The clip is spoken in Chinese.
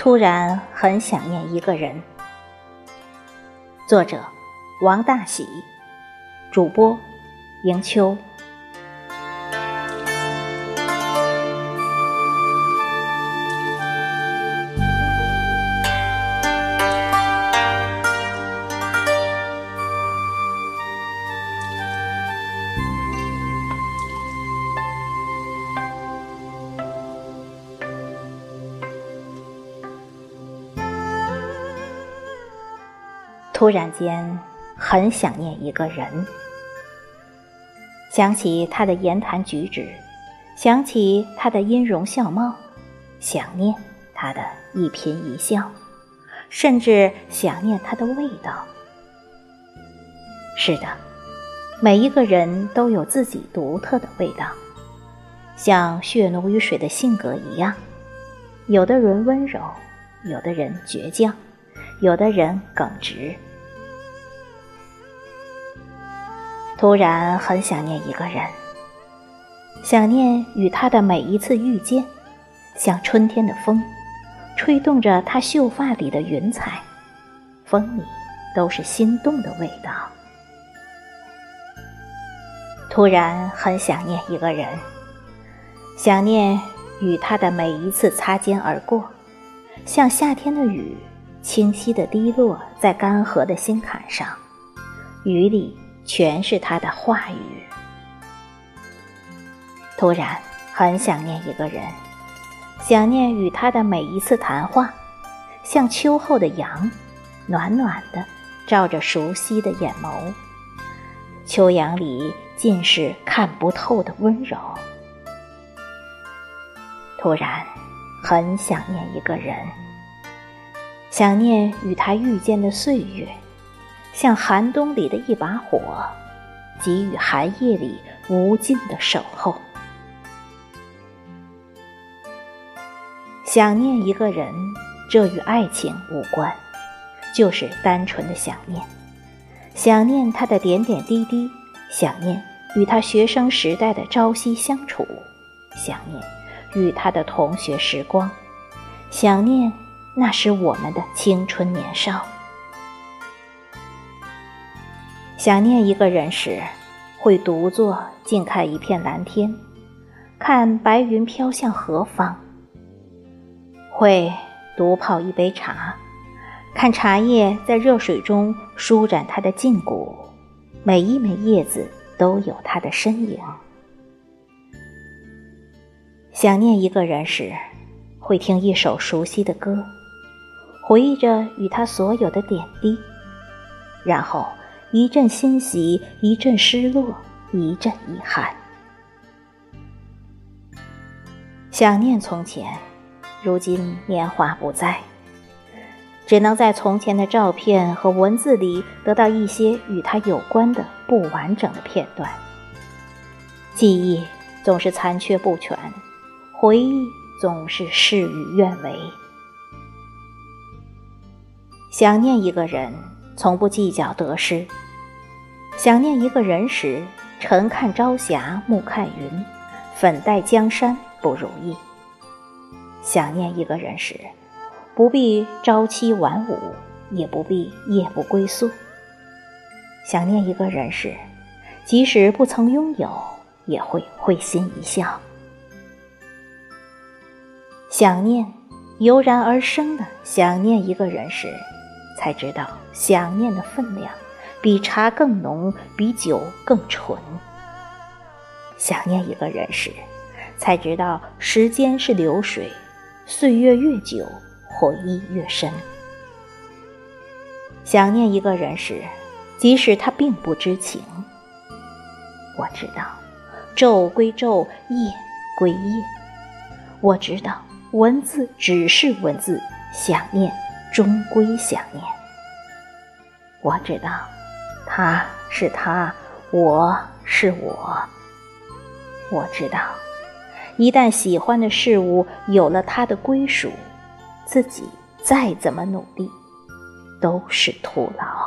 突然很想念一个人。作者：王大喜，主播：迎秋。突然间，很想念一个人，想起他的言谈举止，想起他的音容笑貌，想念他的一颦一笑，甚至想念他的味道。是的，每一个人都有自己独特的味道，像血浓于水的性格一样，有的人温柔，有的人倔强，有的人耿直。突然很想念一个人，想念与他的每一次遇见，像春天的风，吹动着他秀发里的云彩，风里都是心动的味道。突然很想念一个人，想念与他的每一次擦肩而过，像夏天的雨，清晰的滴落在干涸的心坎上，雨里。全是他的话语。突然很想念一个人，想念与他的每一次谈话，像秋后的阳，暖暖的照着熟悉的眼眸。秋阳里尽是看不透的温柔。突然很想念一个人，想念与他遇见的岁月。像寒冬里的一把火，给予寒夜里无尽的守候。想念一个人，这与爱情无关，就是单纯的想念。想念他的点点滴滴，想念与他学生时代的朝夕相处，想念与他的同学时光，想念那时我们的青春年少。想念一个人时，会独坐静看一片蓝天，看白云飘向何方；会独泡一杯茶，看茶叶在热水中舒展它的筋骨，每一枚叶子都有它的身影。想念一个人时，会听一首熟悉的歌，回忆着与他所有的点滴，然后。一阵欣喜，一阵失落，一阵遗憾。想念从前，如今年华不在，只能在从前的照片和文字里得到一些与他有关的不完整的片段。记忆总是残缺不全，回忆总是事与愿违。想念一个人。从不计较得失。想念一个人时，晨看朝霞，暮看云，粉黛江山不如意。想念一个人时，不必朝七晚五，也不必夜不归宿。想念一个人时，即使不曾拥有，也会会心一笑。想念油然而生的想念一个人时。才知道想念的分量，比茶更浓，比酒更醇。想念一个人时，才知道时间是流水，岁月越久，回忆越深。想念一个人时，即使他并不知情，我知道，昼归昼，夜归夜。我知道，文字只是文字，想念。终归想念。我知道，他是他，我是我。我知道，一旦喜欢的事物有了它的归属，自己再怎么努力，都是徒劳。